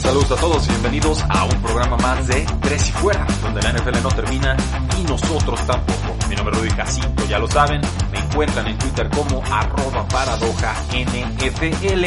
Saludos a todos y bienvenidos a un programa más de Tres y Fuera, donde la NFL no termina y nosotros tampoco. Mi nombre es Rudy Jacinto, ya lo saben, me encuentran en Twitter como arroba paradoja NFL.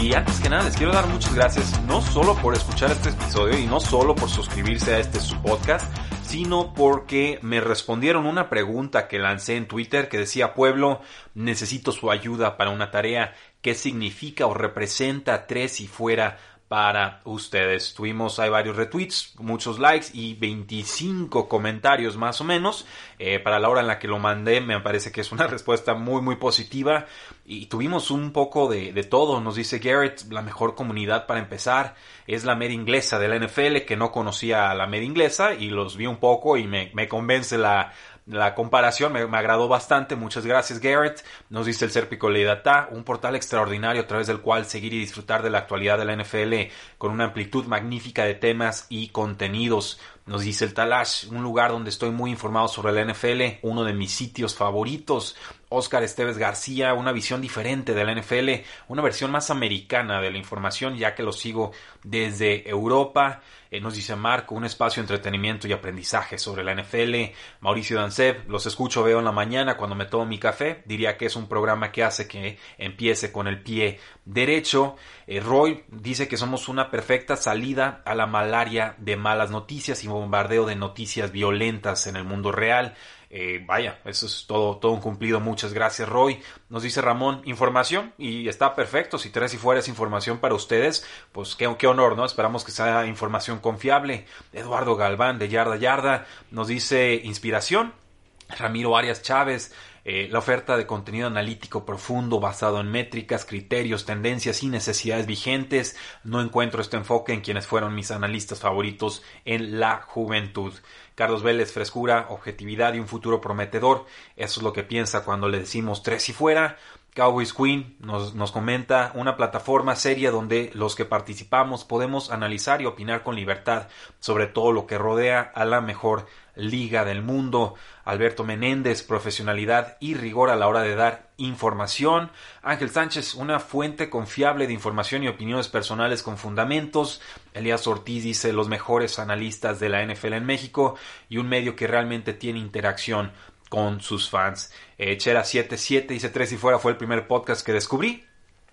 Y antes que nada les quiero dar muchas gracias, no solo por escuchar este episodio y no solo por suscribirse a este su podcast, sino porque me respondieron una pregunta que lancé en Twitter que decía, pueblo, necesito su ayuda para una tarea. ¿Qué significa o representa tres y fuera para ustedes. Tuvimos, hay varios retweets, muchos likes y 25 comentarios más o menos. Eh, para la hora en la que lo mandé me parece que es una respuesta muy muy positiva y tuvimos un poco de, de todo. Nos dice Garrett, la mejor comunidad para empezar es la media inglesa de la NFL que no conocía a la media inglesa y los vi un poco y me, me convence la, la comparación me, me, agradó bastante. Muchas gracias, Garrett. Nos dice el Serpico Leidata, un portal extraordinario a través del cual seguir y disfrutar de la actualidad de la NFL con una amplitud magnífica de temas y contenidos. Nos dice el Talash, un lugar donde estoy muy informado sobre la NFL, uno de mis sitios favoritos. Oscar Esteves García, una visión diferente de la NFL, una versión más americana de la información, ya que lo sigo desde Europa. Eh, nos dice Marco, un espacio de entretenimiento y aprendizaje sobre la NFL. Mauricio Dancev, los escucho, veo en la mañana cuando me tomo mi café. Diría que es un programa que hace que empiece con el pie derecho. Eh, Roy dice que somos una perfecta salida a la malaria de malas noticias y bombardeo de noticias violentas en el mundo real. Eh, vaya, eso es todo, todo un cumplido. Muchas gracias, Roy. Nos dice Ramón, información y está perfecto. Si tres y fuera es información para ustedes, pues qué, qué honor, ¿no? Esperamos que sea información confiable. Eduardo Galván de Yarda Yarda nos dice inspiración. Ramiro Arias Chávez, eh, la oferta de contenido analítico profundo basado en métricas, criterios, tendencias y necesidades vigentes. No encuentro este enfoque en quienes fueron mis analistas favoritos en la juventud. Carlos Vélez, frescura, objetividad y un futuro prometedor. Eso es lo que piensa cuando le decimos tres y fuera. Cowboys Queen nos, nos, comenta una plataforma seria donde los que participamos podemos analizar y opinar con libertad sobre todo lo que rodea a la mejor liga del mundo. Alberto Menéndez, profesionalidad y rigor a la hora de dar información. Ángel Sánchez, una fuente confiable de información y opiniones personales con fundamentos. Elías Ortiz dice los mejores analistas de la NFL en México y un medio que realmente tiene interacción con sus fans. Eh, Chera77 dice tres y fuera fue el primer podcast que descubrí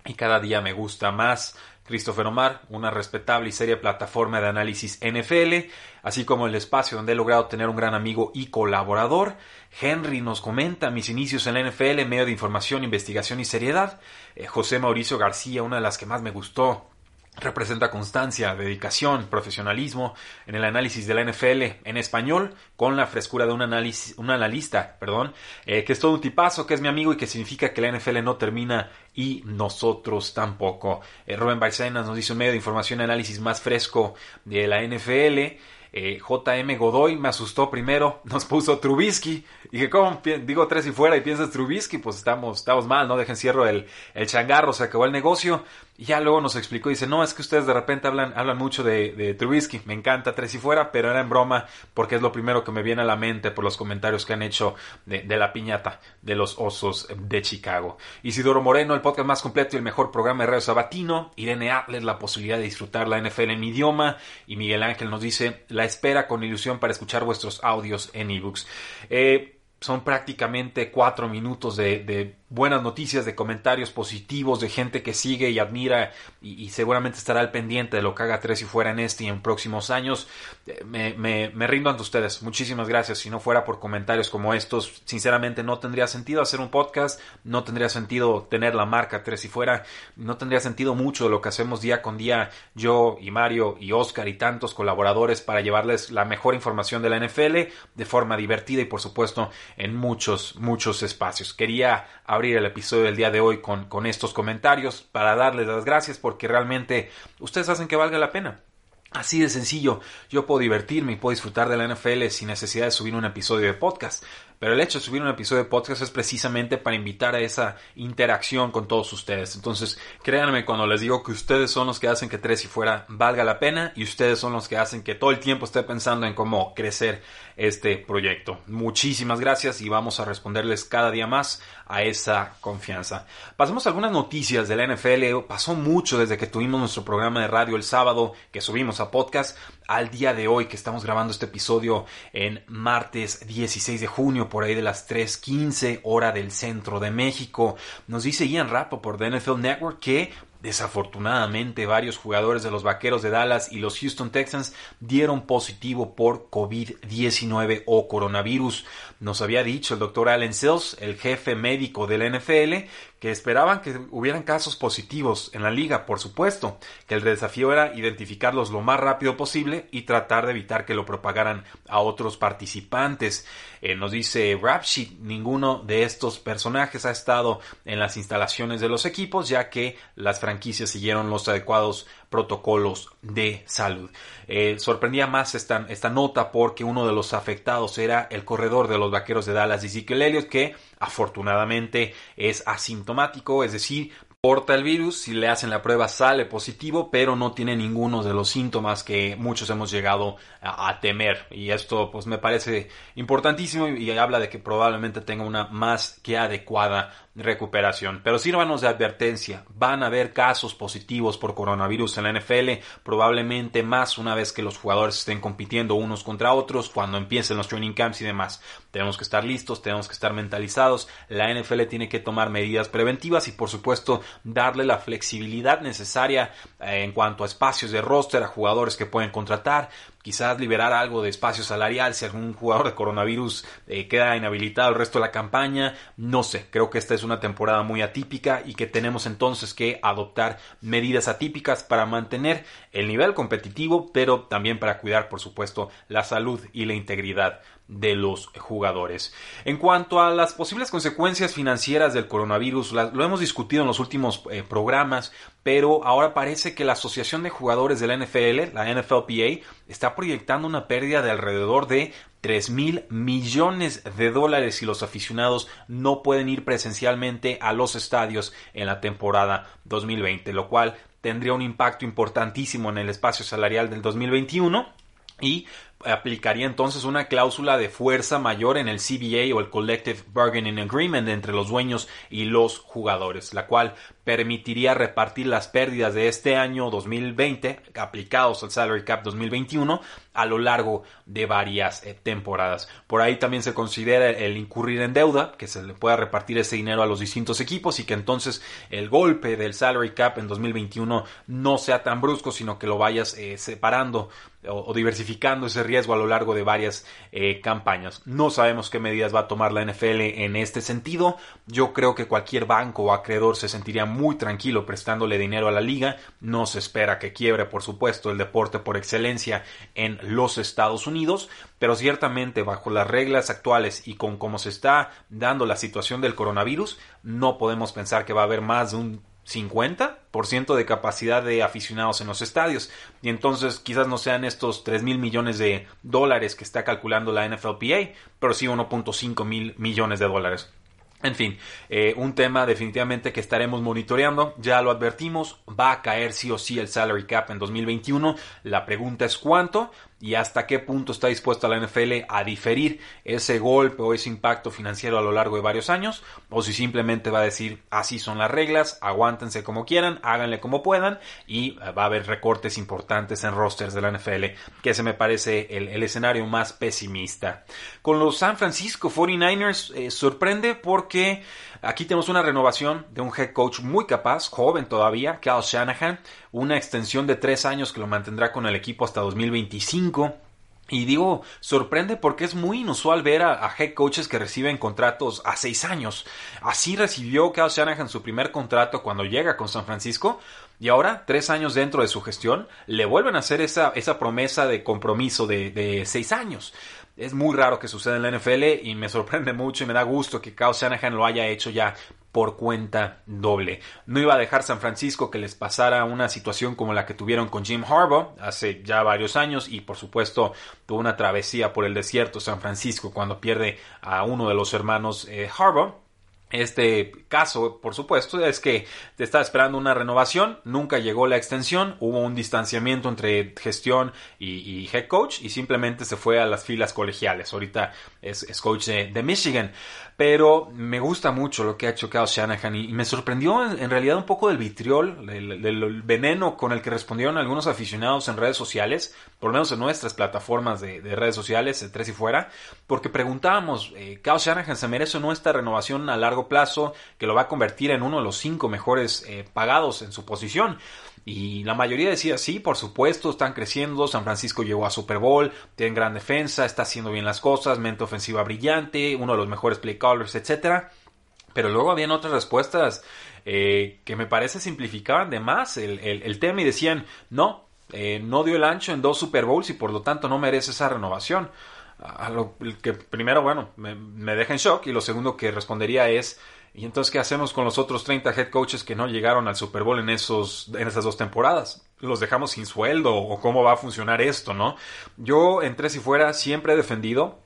y cada día me gusta más. Christopher Omar, una respetable y seria plataforma de análisis NFL, así como el espacio donde he logrado tener un gran amigo y colaborador. Henry nos comenta mis inicios en la NFL, medio de información, investigación y seriedad. Eh, José Mauricio García, una de las que más me gustó, representa constancia, dedicación, profesionalismo en el análisis de la NFL en español con la frescura de un, análisis, un analista, perdón, eh, que es todo un tipazo, que es mi amigo y que significa que la NFL no termina y nosotros tampoco. Eh, Rubén nos dice un medio de información y análisis más fresco de la NFL. Eh, JM Godoy me asustó primero, nos puso Trubisky. Dije, ¿cómo? Digo tres y fuera y piensas Trubisky, pues estamos, estamos mal, ¿no? Dejen cierro el, el changarro, se acabó el negocio. Y ya luego nos explicó, dice, no, es que ustedes de repente hablan, hablan mucho de, Trubisky, me encanta tres y fuera, pero era en broma porque es lo primero que me viene a la mente por los comentarios que han hecho de, la piñata de los osos de Chicago. Isidoro Moreno, el podcast más completo y el mejor programa de radio sabatino. Irene Atles, la posibilidad de disfrutar la NFL en mi idioma. Y Miguel Ángel nos dice, la espera con ilusión para escuchar vuestros audios en ebooks. Eh, son prácticamente cuatro minutos de, buenas noticias, de comentarios positivos, de gente que sigue y admira y, seguramente estará al pendiente de lo que haga Tres y fuera en este y en próximos años. Eh, me, me, rindo ante ustedes. Muchísimas gracias. Si no fuera por comentarios como estos, sinceramente no tendría sentido hacer un podcast, no tendría sentido tener la marca Tres y fuera, no tendría sentido mucho de lo que hacemos día con día yo y Mario y Oscar y tantos colaboradores para llevarles la mejor información de la NFL de forma divertida y por supuesto en muchos, muchos espacios. Quería abrir el episodio del día de hoy con, con estos comentarios para darles las gracias porque realmente ustedes hacen que valga la pena. Así de sencillo, yo puedo divertirme y puedo disfrutar de la NFL sin necesidad de subir un episodio de podcast. Pero el hecho de subir un episodio de podcast es precisamente para invitar a esa interacción con todos ustedes. Entonces, créanme cuando les digo que ustedes son los que hacen que Tres y Fuera valga la pena y ustedes son los que hacen que todo el tiempo esté pensando en cómo crecer este proyecto. Muchísimas gracias y vamos a responderles cada día más a esa confianza. Pasemos a algunas noticias de la NFL. Pasó mucho desde que tuvimos nuestro programa de radio el sábado que subimos a podcast al día de hoy que estamos grabando este episodio en martes 16 de junio por ahí de las 3.15 hora del centro de México. Nos dice Ian Rapo por The NFL Network que Desafortunadamente, varios jugadores de los Vaqueros de Dallas y los Houston Texans dieron positivo por COVID-19 o coronavirus. Nos había dicho el doctor Allen Sills, el jefe médico del NFL, que esperaban que hubieran casos positivos en la liga, por supuesto, que el desafío era identificarlos lo más rápido posible y tratar de evitar que lo propagaran a otros participantes. Eh, nos dice Rapsheet, ninguno de estos personajes ha estado en las instalaciones de los equipos, ya que las franquicias siguieron los adecuados protocolos de salud. Eh, sorprendía más esta, esta nota porque uno de los afectados era el corredor de los vaqueros de Dallas, Ezekiel Elliott, que afortunadamente es asintomático, es decir, porta el virus, si le hacen la prueba sale positivo, pero no tiene ninguno de los síntomas que muchos hemos llegado a, temer. Y esto pues me parece importantísimo y, y, habla de que probablemente tenga una más que adecuada recuperación. Pero sírvanos de advertencia, van a haber casos positivos por coronavirus en la NFL, probablemente más una vez que los jugadores estén compitiendo unos contra otros, cuando empiecen los training camps y demás. Tenemos que estar listos, tenemos que estar mentalizados, la NFL tiene que tomar medidas preventivas y por supuesto darle la flexibilidad necesaria eh, en cuanto a espacios de roster a jugadores que pueden contratar, quizás liberar algo de espacio salarial si algún jugador de coronavirus eh, queda inhabilitado el resto de la campaña, no sé, creo que esta es una temporada muy atípica y que tenemos entonces que adoptar medidas atípicas para mantener el nivel competitivo, pero también para cuidar, por supuesto, la salud y la integridad de los jugadores. En cuanto a las posibles consecuencias financieras del coronavirus, lo hemos discutido en los últimos eh, programas, pero ahora parece que la Asociación de Jugadores de la NFL, la NFLPA, está proyectando una pérdida de alrededor de 3 mil millones de dólares si los aficionados no pueden ir presencialmente a los estadios en la temporada 2020, lo cual tendría un impacto importantísimo en el espacio salarial del 2021 y aplicaría entonces una cláusula de fuerza mayor en el CBA o el Collective Bargaining Agreement entre los dueños y los jugadores, la cual permitiría repartir las pérdidas de este año 2020 aplicados al Salary Cap 2021 a lo largo de varias eh, temporadas. Por ahí también se considera el incurrir en deuda, que se le pueda repartir ese dinero a los distintos equipos y que entonces el golpe del Salary Cap en 2021 no sea tan brusco, sino que lo vayas eh, separando o, diversificando ese riesgo a lo largo de varias eh, campañas. No sabemos qué medidas va a tomar la NFL en este sentido. Yo creo que cualquier banco o acreedor se sentiría muy tranquilo prestándole dinero a la liga. No se espera que quiebre, por supuesto, el deporte por excelencia en los Estados Unidos, pero ciertamente bajo las reglas actuales y con cómo se está dando la situación del coronavirus, no podemos pensar que va a haber más de un 50% de capacidad de aficionados en los estadios. Y entonces quizás no sean estos 3 mil millones de dólares que está calculando la NFLPA, pero sí 1.5 mil millones de dólares. En fin, eh, un tema definitivamente que estaremos monitoreando, ya lo advertimos, va a caer sí o sí el salary cap en 2021, la pregunta es cuánto, y hasta qué punto está dispuesta la NFL a diferir ese golpe o ese impacto financiero a lo largo de varios años, o si simplemente va a decir así son las reglas, aguántense como quieran, háganle como puedan y eh, va a haber recortes importantes en rosters de la NFL, que ese me parece el, escenario más pesimista. Con los San Francisco 49ers eh, sorprende porque aquí tenemos una renovación de un head coach muy capaz, joven todavía, Cal Shanahan, una extensión de tres años que lo mantendrá con el equipo hasta 2025. Y digo, sorprende porque es muy inusual ver a, head coaches que reciben contratos a seis años. Así recibió Cal Shanahan su primer contrato cuando llega con San Francisco. Y ahora, tres años dentro de su gestión, le vuelven a hacer esa, esa promesa de compromiso de, de seis años. Es muy raro que suceda en la NFL y me sorprende mucho y me da gusto que Kyle Shanahan lo haya hecho ya por cuenta doble. No iba a dejar San Francisco que les pasara una situación como la que tuvieron con Jim Harbaugh hace ya varios años y por supuesto tuvo una travesía por el desierto San Francisco cuando pierde a uno de los hermanos eh, Harbaugh este caso, por supuesto, es que te estaba esperando una renovación, nunca llegó la extensión, hubo un distanciamiento entre gestión y, head coach y simplemente se fue a las filas colegiales. Ahorita es, coach de, Michigan, pero me gusta mucho lo que ha hecho Kyle Shanahan y, me sorprendió en, realidad un poco del vitriol, del, veneno con el que respondieron algunos aficionados en redes sociales, por lo menos en nuestras plataformas de, redes sociales, tres y fuera, porque preguntábamos, eh, ¿Kyle Shanahan se merece o no esta renovación a largo plazo que lo va a convertir en uno de los cinco mejores eh, pagados en su posición. Y la mayoría decía, sí, por supuesto, están creciendo, San Francisco llegó a Super Bowl, tienen gran defensa, está haciendo bien las cosas, mente ofensiva brillante, uno de los mejores play callers, etc. Pero luego habían otras respuestas eh, que me parece simplificaban de más el, tema y decían, no, eh, no dio el ancho en dos Super Bowls y por lo tanto no merece esa renovación a lo que primero, bueno, me, deja en shock y lo segundo que respondería es, ¿y entonces qué hacemos con los otros 30 head coaches que no llegaron al Super Bowl en, esos, en esas dos temporadas? ¿Los dejamos sin sueldo o cómo va a funcionar esto, no? Yo, en tres y fuera, siempre he defendido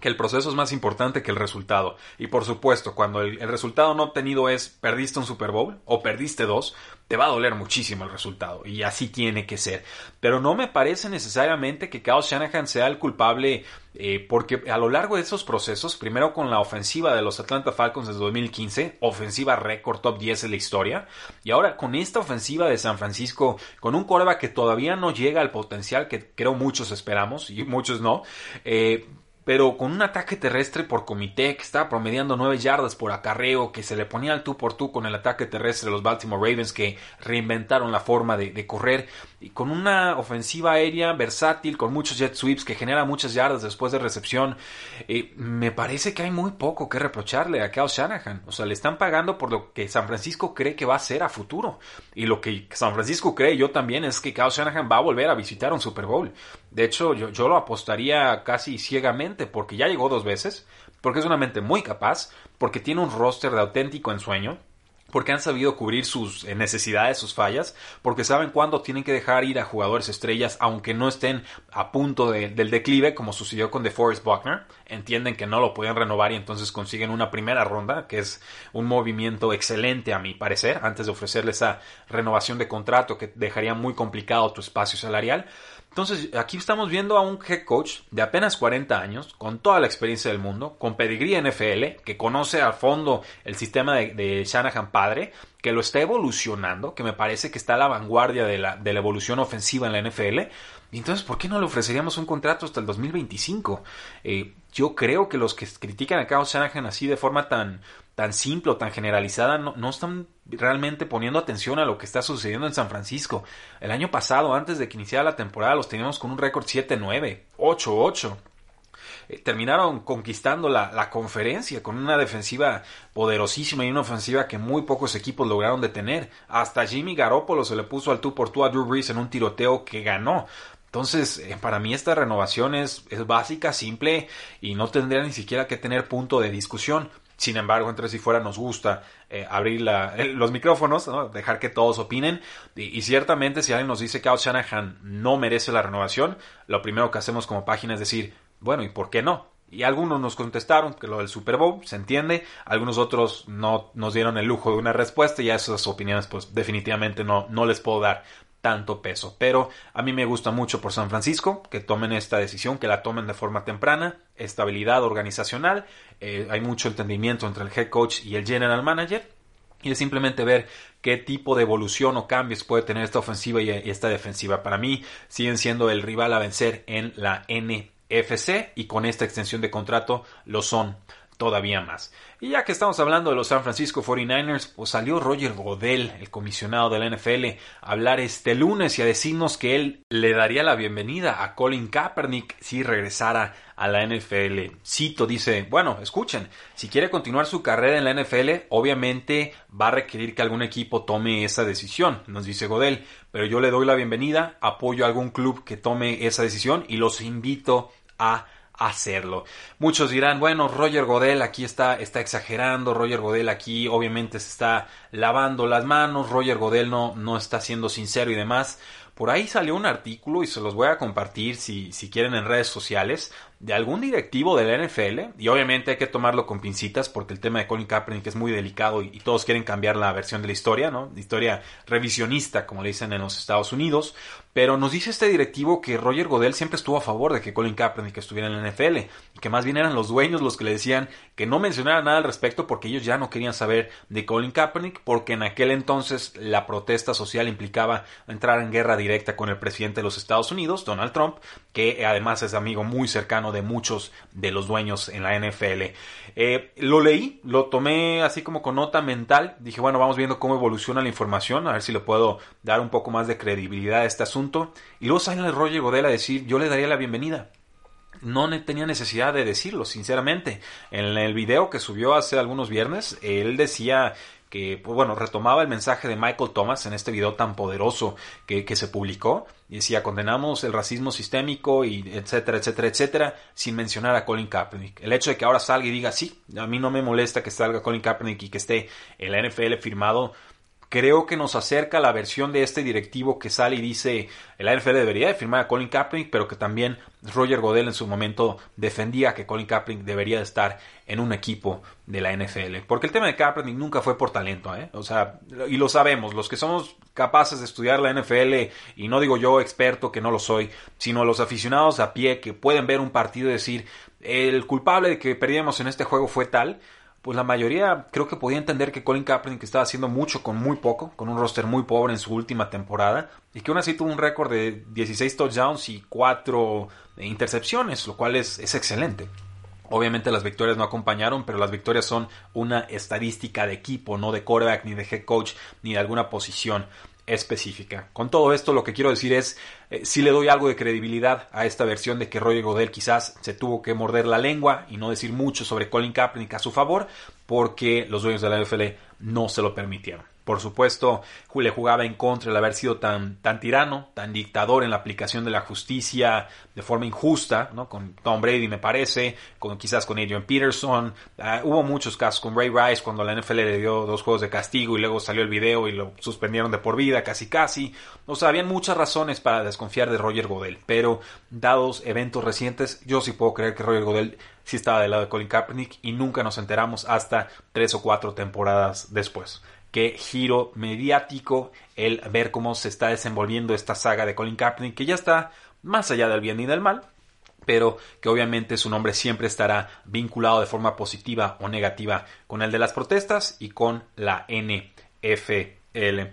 que el proceso es más importante que el resultado. Y por supuesto, cuando el, resultado no obtenido es perdiste un Super Bowl o perdiste dos, te va a doler muchísimo el resultado. Y así tiene que ser. Pero no me parece necesariamente que Kyle Shanahan sea el culpable eh, porque a lo largo de esos procesos, primero con la ofensiva de los Atlanta Falcons desde 2015, ofensiva récord top 10 de la historia, y ahora con esta ofensiva de San Francisco, con un coreback que todavía no llega al potencial que creo muchos esperamos y muchos no, eh, pero con un ataque terrestre por comité que estaba promediando 9 yardas por acarreo, que se le ponía al tú por tú con el ataque terrestre de los Baltimore Ravens que reinventaron la forma de, correr, y con una ofensiva aérea versátil, con muchos jet sweeps que genera muchas yardas después de recepción, eh, me parece que hay muy poco que reprocharle a Kyle Shanahan. O sea, le están pagando por lo que San Francisco cree que va a ser a futuro. Y lo que San Francisco cree yo también es que Kyle Shanahan va a volver a visitar un Super Bowl. De hecho, yo, yo lo apostaría casi ciegamente porque ya llegó dos veces, porque es una mente muy capaz, porque tiene un roster de auténtico ensueño, porque han sabido cubrir sus eh, necesidades, sus fallas, porque saben cuándo tienen que dejar ir a jugadores estrellas aunque no estén a punto del declive, como sucedió con DeForest Buckner. Entienden que no lo pueden renovar y entonces consiguen una primera ronda, que es un movimiento excelente a mi parecer, antes de ofrecerle esa renovación de contrato que dejaría muy complicado tu espacio salarial. Entonces, aquí estamos viendo a un head coach de apenas 40 años, con toda la experiencia del mundo, con pedigrí NFL, que conoce a fondo el sistema de, Shanahan padre, que lo está evolucionando, que me parece que está a la vanguardia de la, de la evolución ofensiva en la NFL. Y entonces, ¿por qué no le ofreceríamos un contrato hasta el 2025? Eh, yo creo que los que critican a Kyle Shanahan así de forma tan, tan simple o tan generalizada no, no, están realmente poniendo atención a lo que está sucediendo en San Francisco. El año pasado, antes de que iniciara la temporada, los teníamos con un récord 7-9, 8-8. Eh, terminaron conquistando la, la, conferencia con una defensiva poderosísima y una ofensiva que muy pocos equipos lograron detener. Hasta Jimmy Garoppolo se le puso al tú por tú a Drew Brees en un tiroteo que ganó. Entonces, eh, para mí esta renovación es, es, básica, simple y no tendría ni siquiera que tener punto de discusión. Sin embargo, entre si fuera nos gusta eh, abrir los micrófonos, dejar que todos opinen. Y, ciertamente, si alguien nos dice que Al Shanahan no merece la renovación, lo primero que hacemos como página es decir, bueno, ¿y por qué no? Y algunos nos contestaron que lo del Super Bowl se entiende, algunos otros no nos dieron el lujo de una respuesta y a esas opiniones pues definitivamente no, no les puedo dar tanto peso. Pero a mí me gusta mucho por San Francisco que tomen esta decisión, que la tomen de forma temprana, estabilidad organizacional, eh, hay mucho entendimiento entre el head coach y el general manager. Y es simplemente ver qué tipo de evolución o cambios puede tener esta ofensiva y esta defensiva. Para mí siguen siendo el rival a vencer en la NFC y con esta extensión de contrato lo son todavía más. Y ya que estamos hablando de los San Francisco 49ers, pues salió Roger Godel, el comisionado de la NFL, a hablar este lunes y a decirnos que él le daría la bienvenida a Colin Kaepernick si regresara a la NFL. Cito, dice, bueno, escuchen, si quiere continuar su carrera en la NFL, obviamente va a requerir que algún equipo tome esa decisión, nos dice Godel, pero yo le doy la bienvenida, apoyo a algún club que tome esa decisión y los invito a hacerlo. Muchos dirán, bueno, Roger Godel aquí está, está exagerando, Roger Godel aquí obviamente se está lavando las manos, Roger Godel no, no está siendo sincero y demás. Por ahí salió un artículo y se los voy a compartir si, si quieren en redes sociales de algún directivo de la NFL y obviamente hay que tomarlo con pincitas porque el tema de Colin Kaepernick es muy delicado y, todos quieren cambiar la versión de la historia, ¿no? Historia revisionista, como le dicen en los Estados Unidos, pero nos dice este directivo que Roger Godel siempre estuvo a favor de que Colin Kaepernick estuviera en la NFL y que más bien eran los dueños los que le decían que no mencionara nada al respecto porque ellos ya no querían saber de Colin Kaepernick porque en aquel entonces la protesta social implicaba entrar en guerra directa con el presidente de los Estados Unidos, Donald Trump, que además es amigo muy cercano de muchos de los dueños en la NFL. Eh, lo leí, lo tomé así como con nota mental. Dije, bueno, vamos viendo cómo evoluciona la información, a ver si le puedo dar un poco más de credibilidad a este asunto. Y luego sale el Roger Godel a decir, yo le daría la bienvenida no tenía necesidad de decirlo, sinceramente. En el video que subió hace algunos viernes, él decía que, pues bueno, retomaba el mensaje de Michael Thomas en este video tan poderoso que, que, se publicó y decía condenamos el racismo sistémico y etcétera, etcétera, etcétera, sin mencionar a Colin Kaepernick. El hecho de que ahora salga y diga sí, a mí no me molesta que salga Colin Kaepernick y que esté en la NFL firmado creo que nos acerca la versión de este directivo que sale y dice el NFL debería de firmar a Colin Kaepernick, pero que también Roger Godel en su momento defendía que Colin Kaepernick debería de estar en un equipo de la NFL. Porque el tema de Kaepernick nunca fue por talento, ¿eh? O sea, y lo sabemos, los que somos capaces de estudiar la NFL, y no digo yo experto que no lo soy, sino los aficionados a pie que pueden ver un partido y decir, el culpable de que perdíamos en este juego fue tal, pues la mayoría creo que podía entender que Colin Kaepernick estaba haciendo mucho con muy poco, con un roster muy pobre en su última temporada, y que aún así tuvo un récord de 16 touchdowns y 4 intercepciones, lo cual es, es excelente. Obviamente las victorias no acompañaron, pero las victorias son una estadística de equipo, no de quarterback, ni de head coach, ni de alguna posición específica. Con todo esto lo que quiero decir es, eh, si le doy algo de credibilidad a esta versión de que Roger Godel quizás se tuvo que morder la lengua y no decir mucho sobre Colin Kaepernick a su favor, porque los dueños de la NFL no se lo permitieron. Por supuesto, le jugaba en contra el haber sido tan, tan tirano, tan dictador en la aplicación de la justicia de forma injusta, ¿no? Con Tom Brady, me parece, con, quizás con Adrian Peterson. Ah, hubo muchos casos con Ray Rice cuando la NFL le dio dos juegos de castigo y luego salió el video y lo suspendieron de por vida, casi casi. O sea, habían muchas razones para desconfiar de Roger Godel, pero dados eventos recientes, yo sí puedo creer que Roger Godel sí estaba del lado de Colin Kaepernick y nunca nos enteramos hasta tres o cuatro temporadas después qué giro mediático el ver cómo se está desenvolviendo esta saga de Colin Kaepernick, que ya está más allá del bien y del mal, pero que obviamente su nombre siempre estará vinculado de forma positiva o negativa con el de las protestas y con la NFL.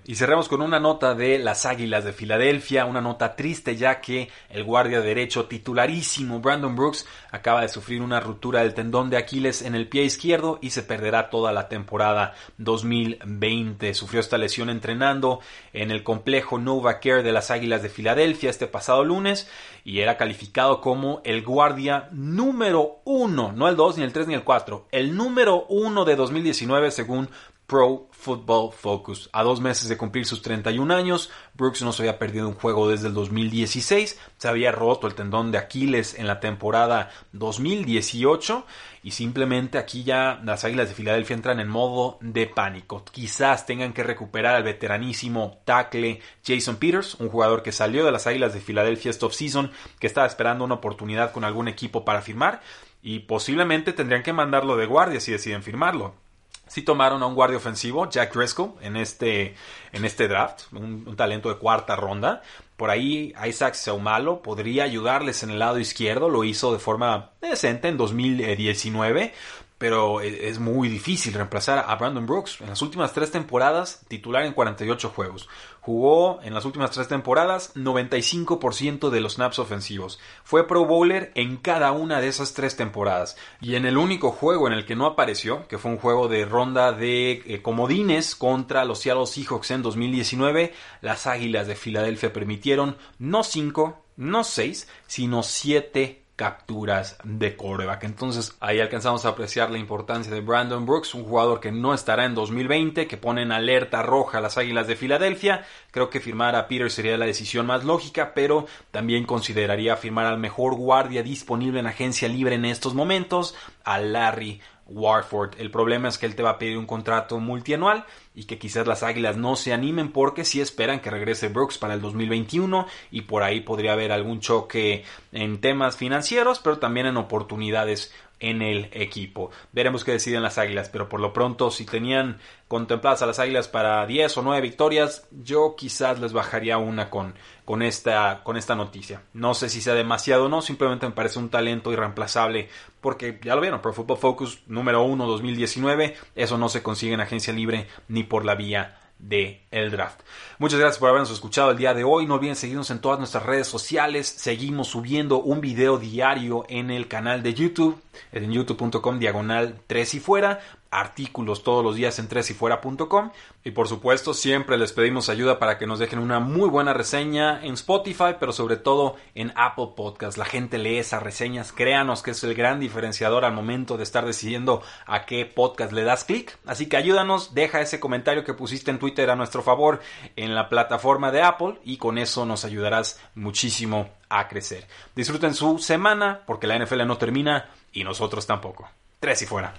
Y cerramos con una nota de las Águilas de Filadelfia, una nota triste ya que el guardia derecho titularísimo Brandon Brooks acaba de sufrir una ruptura del tendón de Aquiles en el pie izquierdo y se perderá toda la temporada 2020. Sufrió esta lesión entrenando en el complejo Nova Care de las Águilas de Filadelfia este pasado lunes y era calificado como el guardia número uno, no el 2 ni el 3 ni el 4, el número uno de 2019 según Pro Football Focus. A dos meses de cumplir sus 31 años, Brooks no se había perdido un juego desde el 2016, se había roto el tendón de Aquiles en la temporada 2018 y simplemente aquí ya las Águilas de Filadelfia entran en modo de pánico. Quizás tengan que recuperar al veteranísimo tackle Jason Peters, un jugador que salió de las Águilas de Filadelfia esta offseason, que estaba esperando una oportunidad con algún equipo para firmar y posiblemente tendrían que mandarlo de guardia si deciden firmarlo. Sí tomaron a un guardia ofensivo, Jack Driscoll, en este, en este draft, un, un talento de cuarta ronda. Por ahí Isaac Seumalo podría ayudarles en el lado izquierdo, lo hizo de forma decente en 2019, pero e, es muy difícil reemplazar a Brandon Brooks. En las últimas tres temporadas, titular en 48 juegos. Jugó en las últimas tres temporadas 95% de los snaps ofensivos. Fue Pro Bowler en cada una de esas tres temporadas. Y en el único juego en el que no apareció, que fue un juego de ronda de eh, comodines contra los Seattle Seahawks en 2019, las Águilas de Filadelfia permitieron no 5, no 6, sino 7 capturas de coreback. Entonces ahí alcanzamos a apreciar la importancia de Brandon Brooks, un jugador que no estará en 2020, que pone en alerta roja a las Águilas de Filadelfia. Creo que firmar a Peter sería la decisión más lógica, pero también consideraría firmar al mejor guardia disponible en agencia libre en estos momentos, a Larry Warford. El problema es que él te va a pedir un contrato multianual y que quizás las Águilas no se animen porque si esperan que regrese Brooks para el 2021 y por ahí podría haber algún choque en temas financieros, pero también en oportunidades en el equipo. Veremos qué deciden las Águilas, pero por lo pronto si tenían contempladas a las Águilas para 10 o 9 victorias, yo quizás les bajaría una con, con, esta, con esta noticia. No sé si sea demasiado o no, simplemente me parece un talento irreemplazable porque ya lo vieron, Pro Football Focus número 1 2019, eso no se consigue en agencia libre ni por la vía de el draft. Muchas gracias por habernos escuchado el día de hoy. No olviden seguirnos en todas nuestras redes sociales. Seguimos subiendo un video diario en el canal de YouTube, en youtube.com diagonal 3 y fuera artículos todos los días en tresyfuera.com y por supuesto siempre les pedimos ayuda para que nos dejen una muy buena reseña en Spotify pero sobre todo en Apple Podcast la gente lee esas reseñas. Créanos que es el gran diferenciador al momento de estar decidiendo a qué podcast le das clic. Así que ayúdanos deja ese comentario que pusiste en Twitter a nuestro favor en la plataforma de Apple y con eso nos ayudarás muchísimo a crecer. Disfruten su semana porque la NFL no termina y nosotros tampoco. Tres y fuera